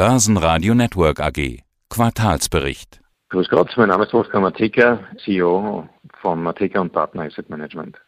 Börsenradio Network AG. Quartalsbericht. Grüß Gott, mein Name ist Wolfgang Mateka, CEO von Mateka und Partner Asset Management.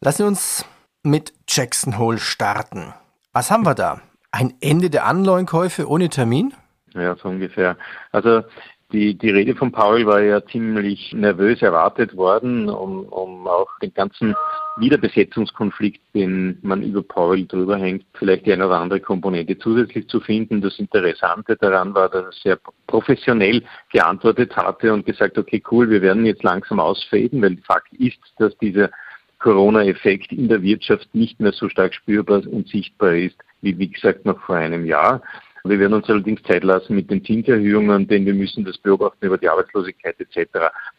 Lassen Sie uns mit Jackson Hole starten. Was haben wir da? Ein Ende der Anleihenkäufe ohne Termin? Ja, so ungefähr. Also die, die Rede von Paul war ja ziemlich nervös erwartet worden, um, um auch den ganzen Wiederbesetzungskonflikt, den man über Paul drüber hängt, vielleicht die eine oder andere Komponente zusätzlich zu finden. Das Interessante daran war, dass er sehr professionell geantwortet hatte und gesagt, okay, cool, wir werden jetzt langsam ausfaden, weil Fakt ist, dass dieser Corona-Effekt in der Wirtschaft nicht mehr so stark spürbar und sichtbar ist, wie wie gesagt noch vor einem Jahr. Wir werden uns allerdings Zeit lassen mit den Zinserhöhungen, denn wir müssen das beobachten über die Arbeitslosigkeit etc.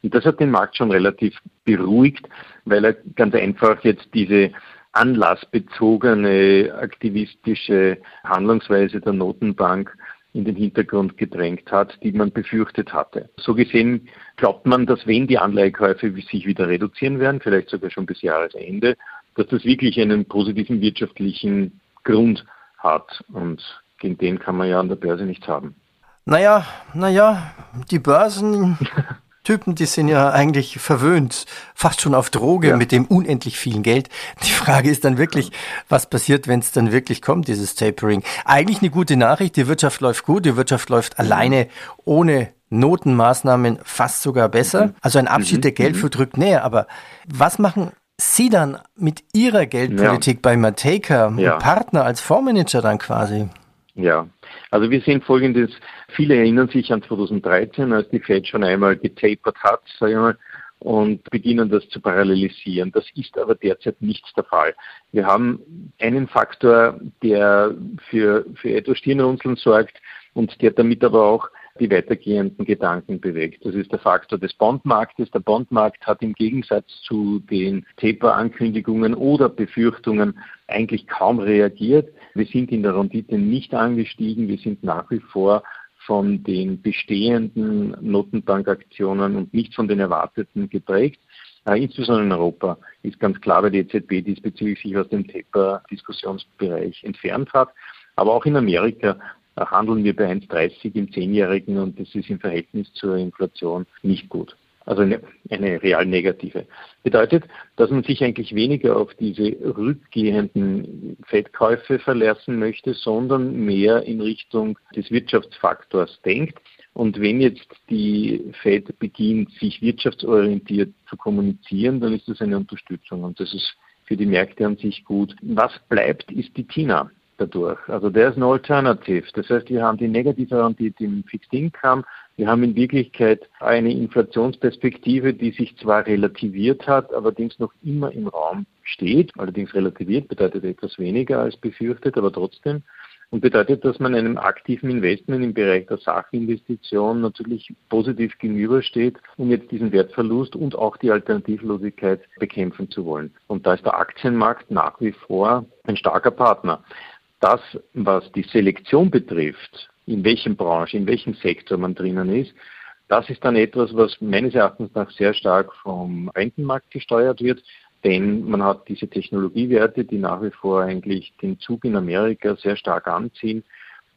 Und das hat den Markt schon relativ beruhigt, weil er ganz einfach jetzt diese anlassbezogene aktivistische Handlungsweise der Notenbank in den Hintergrund gedrängt hat, die man befürchtet hatte. So gesehen glaubt man, dass wenn die Anleihekäufe sich wieder reduzieren werden, vielleicht sogar schon bis Jahresende, dass das wirklich einen positiven wirtschaftlichen Grund hat. Und gegen den kann man ja an der Börse nichts haben. Naja, naja, die Börsentypen, die sind ja eigentlich verwöhnt, fast schon auf Droge ja. mit dem unendlich vielen Geld. Die Frage ist dann wirklich, was passiert, wenn es dann wirklich kommt, dieses Tapering? Eigentlich eine gute Nachricht, die Wirtschaft läuft gut, die Wirtschaft läuft alleine ohne Notenmaßnahmen fast sogar besser. Mhm. Also ein Abschied mhm. der Geldflut rückt näher. Aber was machen Sie dann mit Ihrer Geldpolitik ja. bei Mateka, ja. Partner als Fondsmanager dann quasi? Ja, also wir sehen folgendes, viele erinnern sich an 2013, als die Fed schon einmal getapert hat, sage ich mal, und beginnen das zu parallelisieren. Das ist aber derzeit nicht der Fall. Wir haben einen Faktor, der für, für etwas Stirnrunzeln sorgt und der damit aber auch die weitergehenden Gedanken bewegt. Das ist der Faktor des Bondmarktes. Der Bondmarkt hat im Gegensatz zu den Taper-Ankündigungen oder Befürchtungen eigentlich kaum reagiert. Wir sind in der Rendite nicht angestiegen. Wir sind nach wie vor von den bestehenden Notenbankaktionen und nicht von den erwarteten geprägt. Äh, insbesondere in Europa ist ganz klar, weil die EZB diesbezüglich sich aus dem Taper-Diskussionsbereich entfernt hat. Aber auch in Amerika handeln wir bei 1,30 im Zehnjährigen und das ist im Verhältnis zur Inflation nicht gut. Also eine, eine real negative. Bedeutet, dass man sich eigentlich weniger auf diese rückgehenden Fettkäufe verlassen möchte, sondern mehr in Richtung des Wirtschaftsfaktors denkt. Und wenn jetzt die Fed beginnt, sich wirtschaftsorientiert zu kommunizieren, dann ist das eine Unterstützung und das ist für die Märkte an sich gut. Was bleibt, ist die TINA dadurch. Also ist ein Alternative. Das heißt, wir haben die negative Rendite im Fixed Income. Wir haben in Wirklichkeit eine Inflationsperspektive, die sich zwar relativiert hat, allerdings noch immer im Raum steht. Allerdings relativiert bedeutet etwas weniger als befürchtet, aber trotzdem. Und bedeutet, dass man einem aktiven Investment im Bereich der Sachinvestition natürlich positiv gegenübersteht, um jetzt diesen Wertverlust und auch die Alternativlosigkeit bekämpfen zu wollen. Und da ist der Aktienmarkt nach wie vor ein starker Partner das, was die Selektion betrifft, in welchem Branche, in welchem Sektor man drinnen ist, das ist dann etwas, was meines Erachtens nach sehr stark vom Rentenmarkt gesteuert wird, denn man hat diese Technologiewerte, die nach wie vor eigentlich den Zug in Amerika sehr stark anziehen,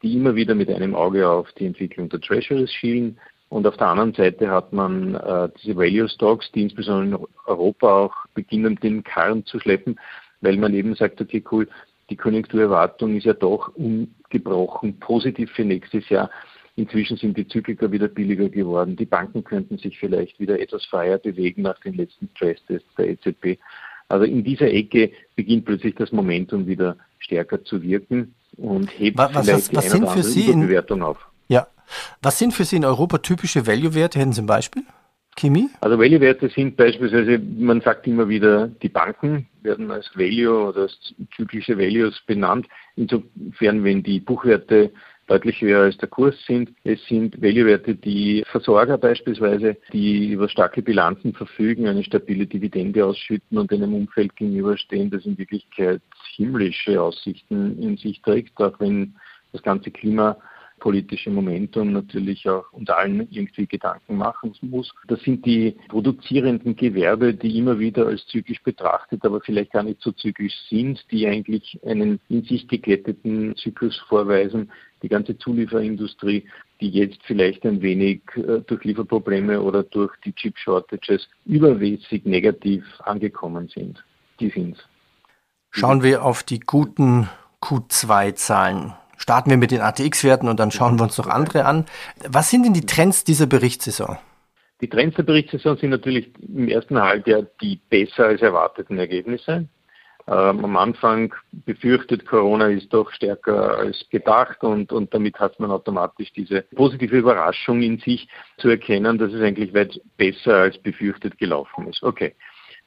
die immer wieder mit einem Auge auf die Entwicklung der Treasuries schielen. Und auf der anderen Seite hat man äh, diese Value Stocks, die insbesondere in Europa auch beginnen, den Karren zu schleppen, weil man eben sagt, okay, cool, die Konjunkturerwartung ist ja doch ungebrochen positiv für nächstes Jahr. Inzwischen sind die Zyklika wieder billiger geworden. Die Banken könnten sich vielleicht wieder etwas freier bewegen nach den letzten Stresstests der EZB. Also in dieser Ecke beginnt plötzlich das Momentum wieder stärker zu wirken und hebt was, vielleicht was, was die eine oder andere Überbewertung auf. Ja. Was sind für Sie in Europa typische Value-Werte? Hätten Sie ein Beispiel? Chemie? Also Value-Werte sind beispielsweise, man sagt immer wieder, die Banken werden als Value oder als zyklische Values benannt. Insofern, wenn die Buchwerte deutlich höher als der Kurs sind. Es sind Value-Werte, die Versorger beispielsweise, die über starke Bilanzen verfügen, eine stabile Dividende ausschütten und einem Umfeld gegenüberstehen, das in Wirklichkeit himmlische Aussichten in sich trägt, auch wenn das ganze Klima politische Momentum natürlich auch uns allen irgendwie Gedanken machen muss. Das sind die produzierenden Gewerbe, die immer wieder als zyklisch betrachtet, aber vielleicht gar nicht so zyklisch sind, die eigentlich einen in sich geglätteten Zyklus vorweisen, die ganze Zulieferindustrie, die jetzt vielleicht ein wenig äh, durch Lieferprobleme oder durch die Chip-Shortages übermäßig negativ angekommen sind. Die sind Schauen wir auf die guten Q2-Zahlen. Starten wir mit den ATX-Werten und dann schauen wir uns noch andere an. Was sind denn die Trends dieser Berichtssaison? Die Trends der Berichtssaison sind natürlich im ersten Halbjahr die besser als erwarteten Ergebnisse. Ähm, am Anfang befürchtet, Corona ist doch stärker als gedacht und, und damit hat man automatisch diese positive Überraschung in sich zu erkennen, dass es eigentlich weit besser als befürchtet gelaufen ist. Okay,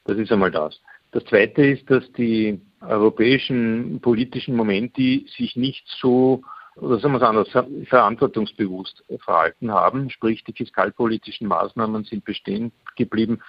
das ist einmal das. Das Zweite ist, dass die europäischen politischen Momente sich nicht so oder sagen wir es anders, verantwortungsbewusst verhalten haben. Sprich, die fiskalpolitischen Maßnahmen sind bestehen geblieben,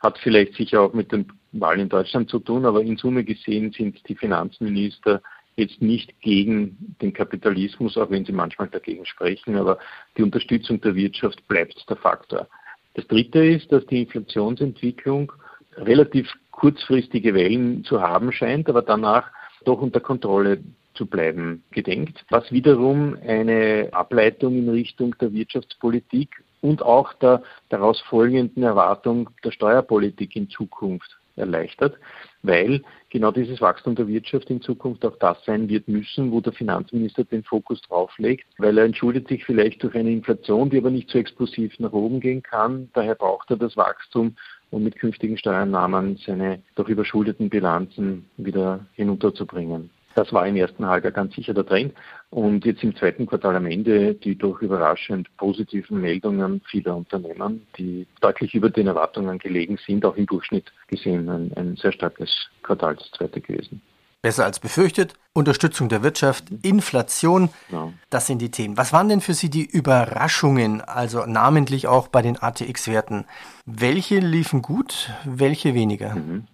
hat vielleicht sicher auch mit den Wahlen in Deutschland zu tun, aber in Summe gesehen sind die Finanzminister jetzt nicht gegen den Kapitalismus, auch wenn sie manchmal dagegen sprechen, aber die Unterstützung der Wirtschaft bleibt der Faktor. Das Dritte ist, dass die Inflationsentwicklung relativ kurzfristige Wellen zu haben scheint, aber danach doch unter Kontrolle zu bleiben gedenkt, was wiederum eine Ableitung in Richtung der Wirtschaftspolitik und auch der daraus folgenden Erwartung der Steuerpolitik in Zukunft erleichtert, weil genau dieses Wachstum der Wirtschaft in Zukunft auch das sein wird müssen, wo der Finanzminister den Fokus drauf legt, weil er entschuldet sich vielleicht durch eine Inflation, die aber nicht so explosiv nach oben gehen kann. Daher braucht er das Wachstum, um mit künftigen Steuernahmen seine doch überschuldeten Bilanzen wieder hinunterzubringen. Das war im ersten Halbjahr ganz sicher der Trend. Und jetzt im zweiten Quartal am Ende die doch überraschend positiven Meldungen vieler Unternehmen, die deutlich über den Erwartungen gelegen sind, auch im Durchschnitt gesehen ein, ein sehr starkes Quartal, das zweite gewesen. Besser als befürchtet. Unterstützung der Wirtschaft, Inflation, ja. das sind die Themen. Was waren denn für Sie die Überraschungen, also namentlich auch bei den ATX-Werten? Welche liefen gut, welche weniger? Mhm.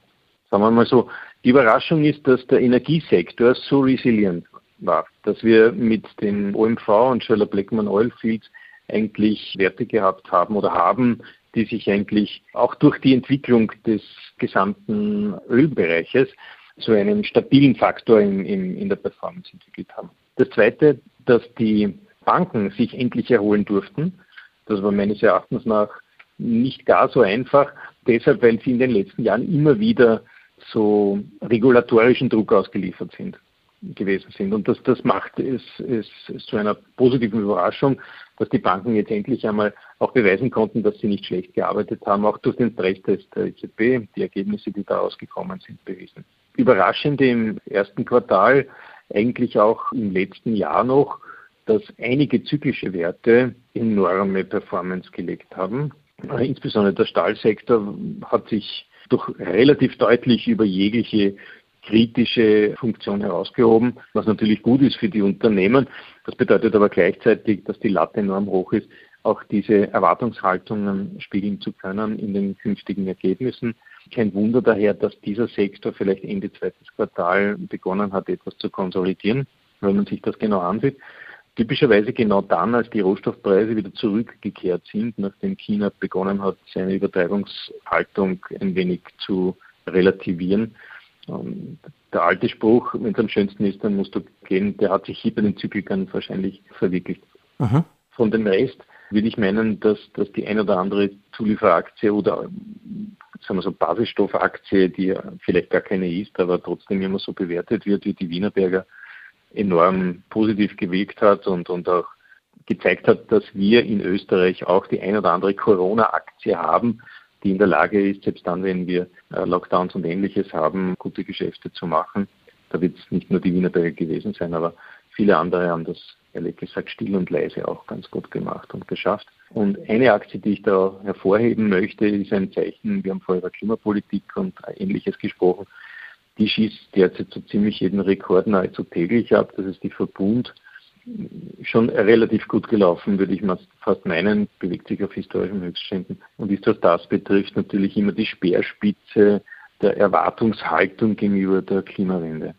Sagen wir mal so, die Überraschung ist, dass der Energiesektor so resilient war, dass wir mit den OMV und Scheller Blackman Oilfields eigentlich Werte gehabt haben oder haben, die sich eigentlich auch durch die Entwicklung des gesamten Ölbereiches zu einem stabilen Faktor in, in, in der Performance entwickelt haben. Das Zweite, dass die Banken sich endlich erholen durften. Das war meines Erachtens nach nicht gar so einfach, deshalb, weil sie in den letzten Jahren immer wieder so regulatorischen Druck ausgeliefert sind gewesen sind. Und das, das macht es, es, es zu einer positiven Überraschung, dass die Banken jetzt endlich einmal auch beweisen konnten, dass sie nicht schlecht gearbeitet haben, auch durch den Stresstest der EZB, die Ergebnisse, die da rausgekommen sind, bewiesen. Überraschend im ersten Quartal, eigentlich auch im letzten Jahr noch, dass einige zyklische Werte enorme Performance gelegt haben. Insbesondere der Stahlsektor hat sich doch relativ deutlich über jegliche kritische Funktion herausgehoben, was natürlich gut ist für die Unternehmen. Das bedeutet aber gleichzeitig, dass die Latte enorm hoch ist, auch diese Erwartungshaltungen spiegeln zu können in den künftigen Ergebnissen. Kein Wunder daher, dass dieser Sektor vielleicht Ende zweites Quartal begonnen hat, etwas zu konsolidieren, wenn man sich das genau ansieht. Typischerweise genau dann, als die Rohstoffpreise wieder zurückgekehrt sind, nachdem China begonnen hat, seine Übertreibungshaltung ein wenig zu relativieren. Ähm, der alte Spruch, wenn es am schönsten ist, dann musst du gehen, der hat sich hier bei den Zyklikern wahrscheinlich verwirklicht. Mhm. Von dem Rest würde ich meinen, dass, dass die ein oder andere Zulieferaktie oder sagen wir so Basisstoffaktie, die vielleicht gar keine ist, aber trotzdem immer so bewertet wird wie die Wienerberger, enorm positiv gewirkt hat und, und auch gezeigt hat, dass wir in Österreich auch die ein oder andere Corona-Aktie haben, die in der Lage ist, selbst dann, wenn wir äh, Lockdowns und ähnliches haben, gute Geschäfte zu machen. Da wird es nicht nur die Wienerberger gewesen sein, aber viele andere haben das ehrlich gesagt still und leise auch ganz gut gemacht und geschafft. Und eine Aktie, die ich da hervorheben möchte, ist ein Zeichen, wir haben vorher über Klimapolitik und ähnliches gesprochen, die schießt derzeit so ziemlich jeden Rekord nahezu täglich ab. Das ist die Verbund. Schon relativ gut gelaufen, würde ich fast meinen, bewegt sich auf historischen Höchstständen und ist, was das betrifft, natürlich immer die Speerspitze der Erwartungshaltung gegenüber der Klimawende.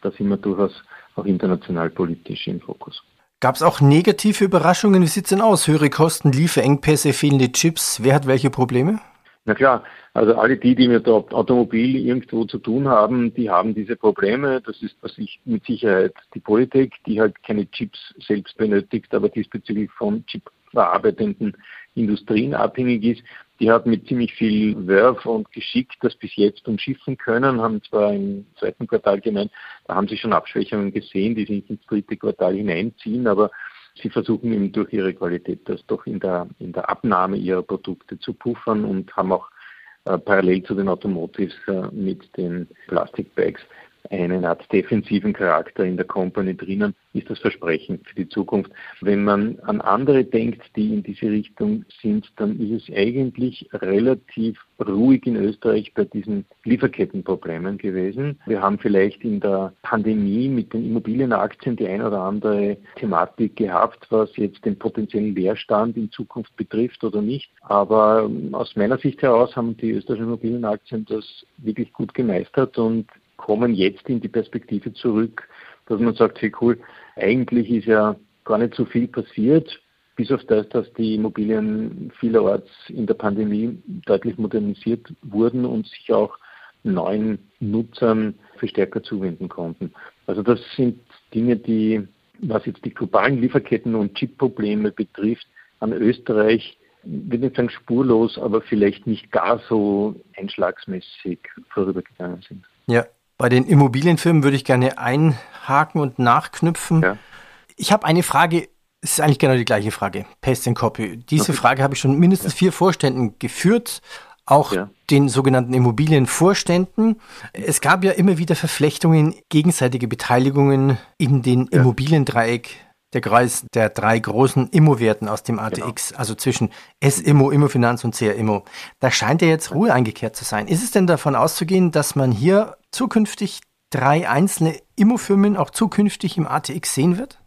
Da sind wir durchaus auch international politisch im Fokus. Gab es auch negative Überraschungen? Wie sieht es denn aus? Höhere Kosten, Lieferengpässe, fehlende Chips. Wer hat welche Probleme? Na klar, Also alle die, die mit Automobil irgendwo zu tun haben, die haben diese Probleme. Das ist mit Sicherheit die Politik, die halt keine Chips selbst benötigt, aber diesbezüglich von chipverarbeitenden Industrien abhängig ist. Die hat mit ziemlich viel Werf und Geschick das bis jetzt umschiffen können, haben zwar im zweiten Quartal gemeint, da haben sie schon Abschwächungen gesehen, die sich ins dritte Quartal hineinziehen, aber sie versuchen eben durch ihre Qualität das doch in der, in der Abnahme ihrer Produkte zu puffern und haben auch äh, parallel zu den Automotives äh, mit den Plastikbags einen Art defensiven Charakter in der Company drinnen, ist das Versprechen für die Zukunft. Wenn man an andere denkt, die in diese Richtung sind, dann ist es eigentlich relativ ruhig in Österreich bei diesen Lieferkettenproblemen gewesen. Wir haben vielleicht in der Pandemie mit den Immobilienaktien die ein oder andere Thematik gehabt, was jetzt den potenziellen Leerstand in Zukunft betrifft oder nicht. Aber aus meiner Sicht heraus haben die österreichischen Immobilienaktien das wirklich gut gemeistert und kommen jetzt in die Perspektive zurück, dass man sagt, hey cool, eigentlich ist ja gar nicht so viel passiert, bis auf das, dass die Immobilien vielerorts in der Pandemie deutlich modernisiert wurden und sich auch neuen Nutzern verstärker zuwenden konnten. Also das sind Dinge, die, was jetzt die globalen Lieferketten und Chip-Probleme betrifft, an Österreich, ich will nicht sagen spurlos, aber vielleicht nicht gar so einschlagsmäßig vorübergegangen sind. Ja, bei den Immobilienfirmen würde ich gerne einhaken und nachknüpfen. Ja. Ich habe eine Frage, es ist eigentlich genau die gleiche Frage, Pest and Copy. Diese okay. Frage habe ich schon mindestens ja. vier Vorständen geführt, auch ja. den sogenannten Immobilienvorständen. Es gab ja immer wieder Verflechtungen, gegenseitige Beteiligungen in den ja. Immobiliendreieck der Kreis der drei großen Immo-Werten aus dem ATX, genau. also zwischen S-Immo, Immofinanz und CR-Immo. Da scheint ja jetzt Ruhe eingekehrt zu sein. Ist es denn davon auszugehen, dass man hier zukünftig drei einzelne Immofirmen auch zukünftig im ATX sehen wird?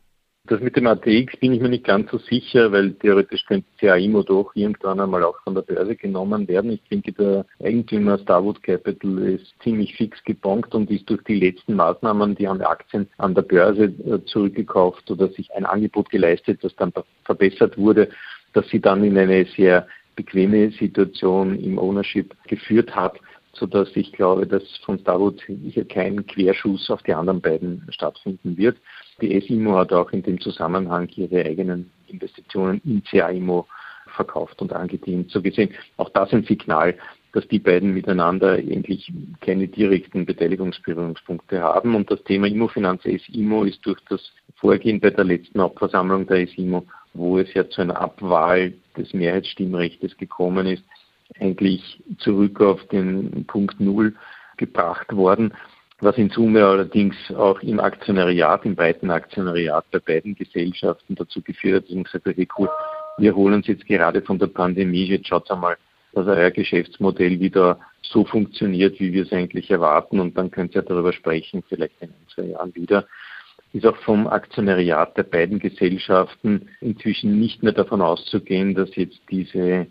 Das mit dem ATX bin ich mir nicht ganz so sicher, weil theoretisch könnte CAIMO doch irgendwann einmal auch von der Börse genommen werden. Ich denke, der Eigentümer Starwood Capital ist ziemlich fix gebonkt und ist durch die letzten Maßnahmen, die haben Aktien an der Börse äh, zurückgekauft oder sich ein Angebot geleistet, das dann verbessert wurde, dass sie dann in eine sehr bequeme Situation im Ownership geführt hat sodass ich glaube, dass von Starwood hier kein Querschuss auf die anderen beiden stattfinden wird. Die SIMO hat auch in dem Zusammenhang ihre eigenen Investitionen in CAIMO verkauft und angedient. So gesehen, auch das ein Signal, dass die beiden miteinander eigentlich keine direkten Beteiligungsberührungspunkte haben. Und das Thema Immofinanz SIMO ist durch das Vorgehen bei der letzten Hauptversammlung der SIMO, wo es ja zu einer Abwahl des Mehrheitsstimmrechts gekommen ist, eigentlich zurück auf den Punkt Null gebracht worden, was in Summe allerdings auch im Aktionariat, im breiten Aktionariat bei beiden Gesellschaften dazu geführt hat, dass man gesagt hat, hey cool, wir holen uns jetzt gerade von der Pandemie, jetzt schaut einmal, dass euer Geschäftsmodell wieder so funktioniert, wie wir es eigentlich erwarten und dann könnt ihr darüber sprechen, vielleicht in ein, zwei Jahren wieder. Ist auch vom Aktionariat der beiden Gesellschaften inzwischen nicht mehr davon auszugehen, dass jetzt diese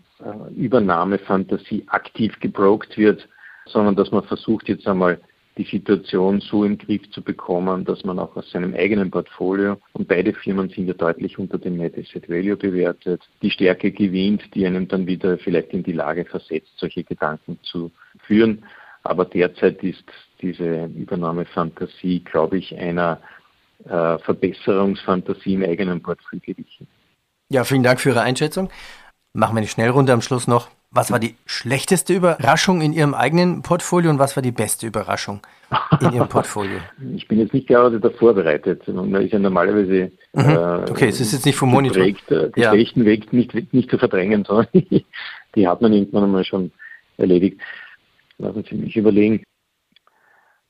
Übernahmefantasie aktiv gebrokt wird, sondern dass man versucht jetzt einmal die Situation so im Griff zu bekommen, dass man auch aus seinem eigenen Portfolio, und beide Firmen sind ja deutlich unter dem Net Asset Value bewertet, die Stärke gewinnt, die einem dann wieder vielleicht in die Lage versetzt, solche Gedanken zu führen. Aber derzeit ist diese Übernahmefantasie, glaube ich, einer äh, Verbesserungsfantasie im eigenen Portfolio gewichen. Ja, vielen Dank für Ihre Einschätzung. Machen wir eine Schnellrunde am Schluss noch. Was war die schlechteste Überraschung in Ihrem eigenen Portfolio und was war die beste Überraschung in Ihrem Portfolio? ich bin jetzt nicht gerade da vorbereitet. Man ist ja normalerweise mhm. äh, okay, es ist jetzt nicht vom Monitor. Geprägt, äh, die ja. schlechten Weg nicht, nicht zu verdrängen, sondern die hat man irgendwann einmal schon erledigt. Lassen Sie mich überlegen.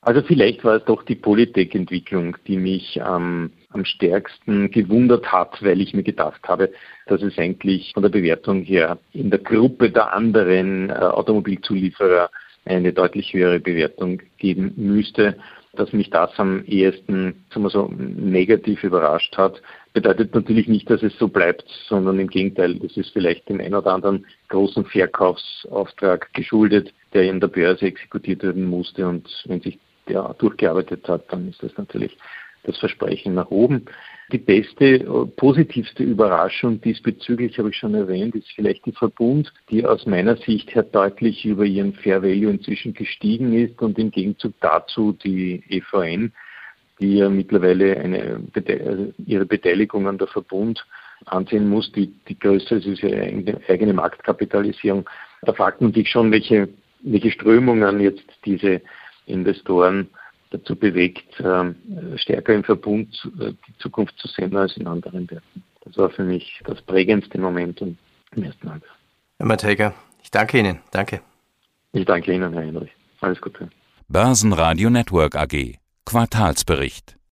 Also vielleicht war es doch die Polytech-Entwicklung, die mich ähm, am stärksten gewundert hat, weil ich mir gedacht habe, dass es eigentlich von der Bewertung her in der Gruppe der anderen äh, Automobilzulieferer eine deutlich höhere Bewertung geben müsste. Dass mich das am ehesten sagen wir so, negativ überrascht hat, bedeutet natürlich nicht, dass es so bleibt, sondern im Gegenteil, das ist vielleicht dem ein oder anderen großen Verkaufsauftrag geschuldet, der in der Börse exekutiert werden musste. Und wenn sich der durchgearbeitet hat, dann ist das natürlich das Versprechen nach oben. Die beste, positivste Überraschung diesbezüglich, habe ich schon erwähnt, ist vielleicht die Verbund, die aus meiner Sicht her deutlich über ihren Fair Value inzwischen gestiegen ist und im Gegenzug dazu die EVN, die ja mittlerweile eine, also ihre Beteiligung an der Verbund ansehen muss, die, die größer ist, ist ihre eigene Marktkapitalisierung. Da fragt man sich schon, welche, welche Strömungen jetzt diese Investoren dazu bewegt, ähm, stärker im Verbund äh, die Zukunft zu sehen als in anderen Werten. Das war für mich das prägendste Moment im ersten Halbjahr. Herr Matejka, ich danke Ihnen. Danke. Ich danke Ihnen, Herr Henrich. Alles Gute. Börsenradio Network AG. Quartalsbericht.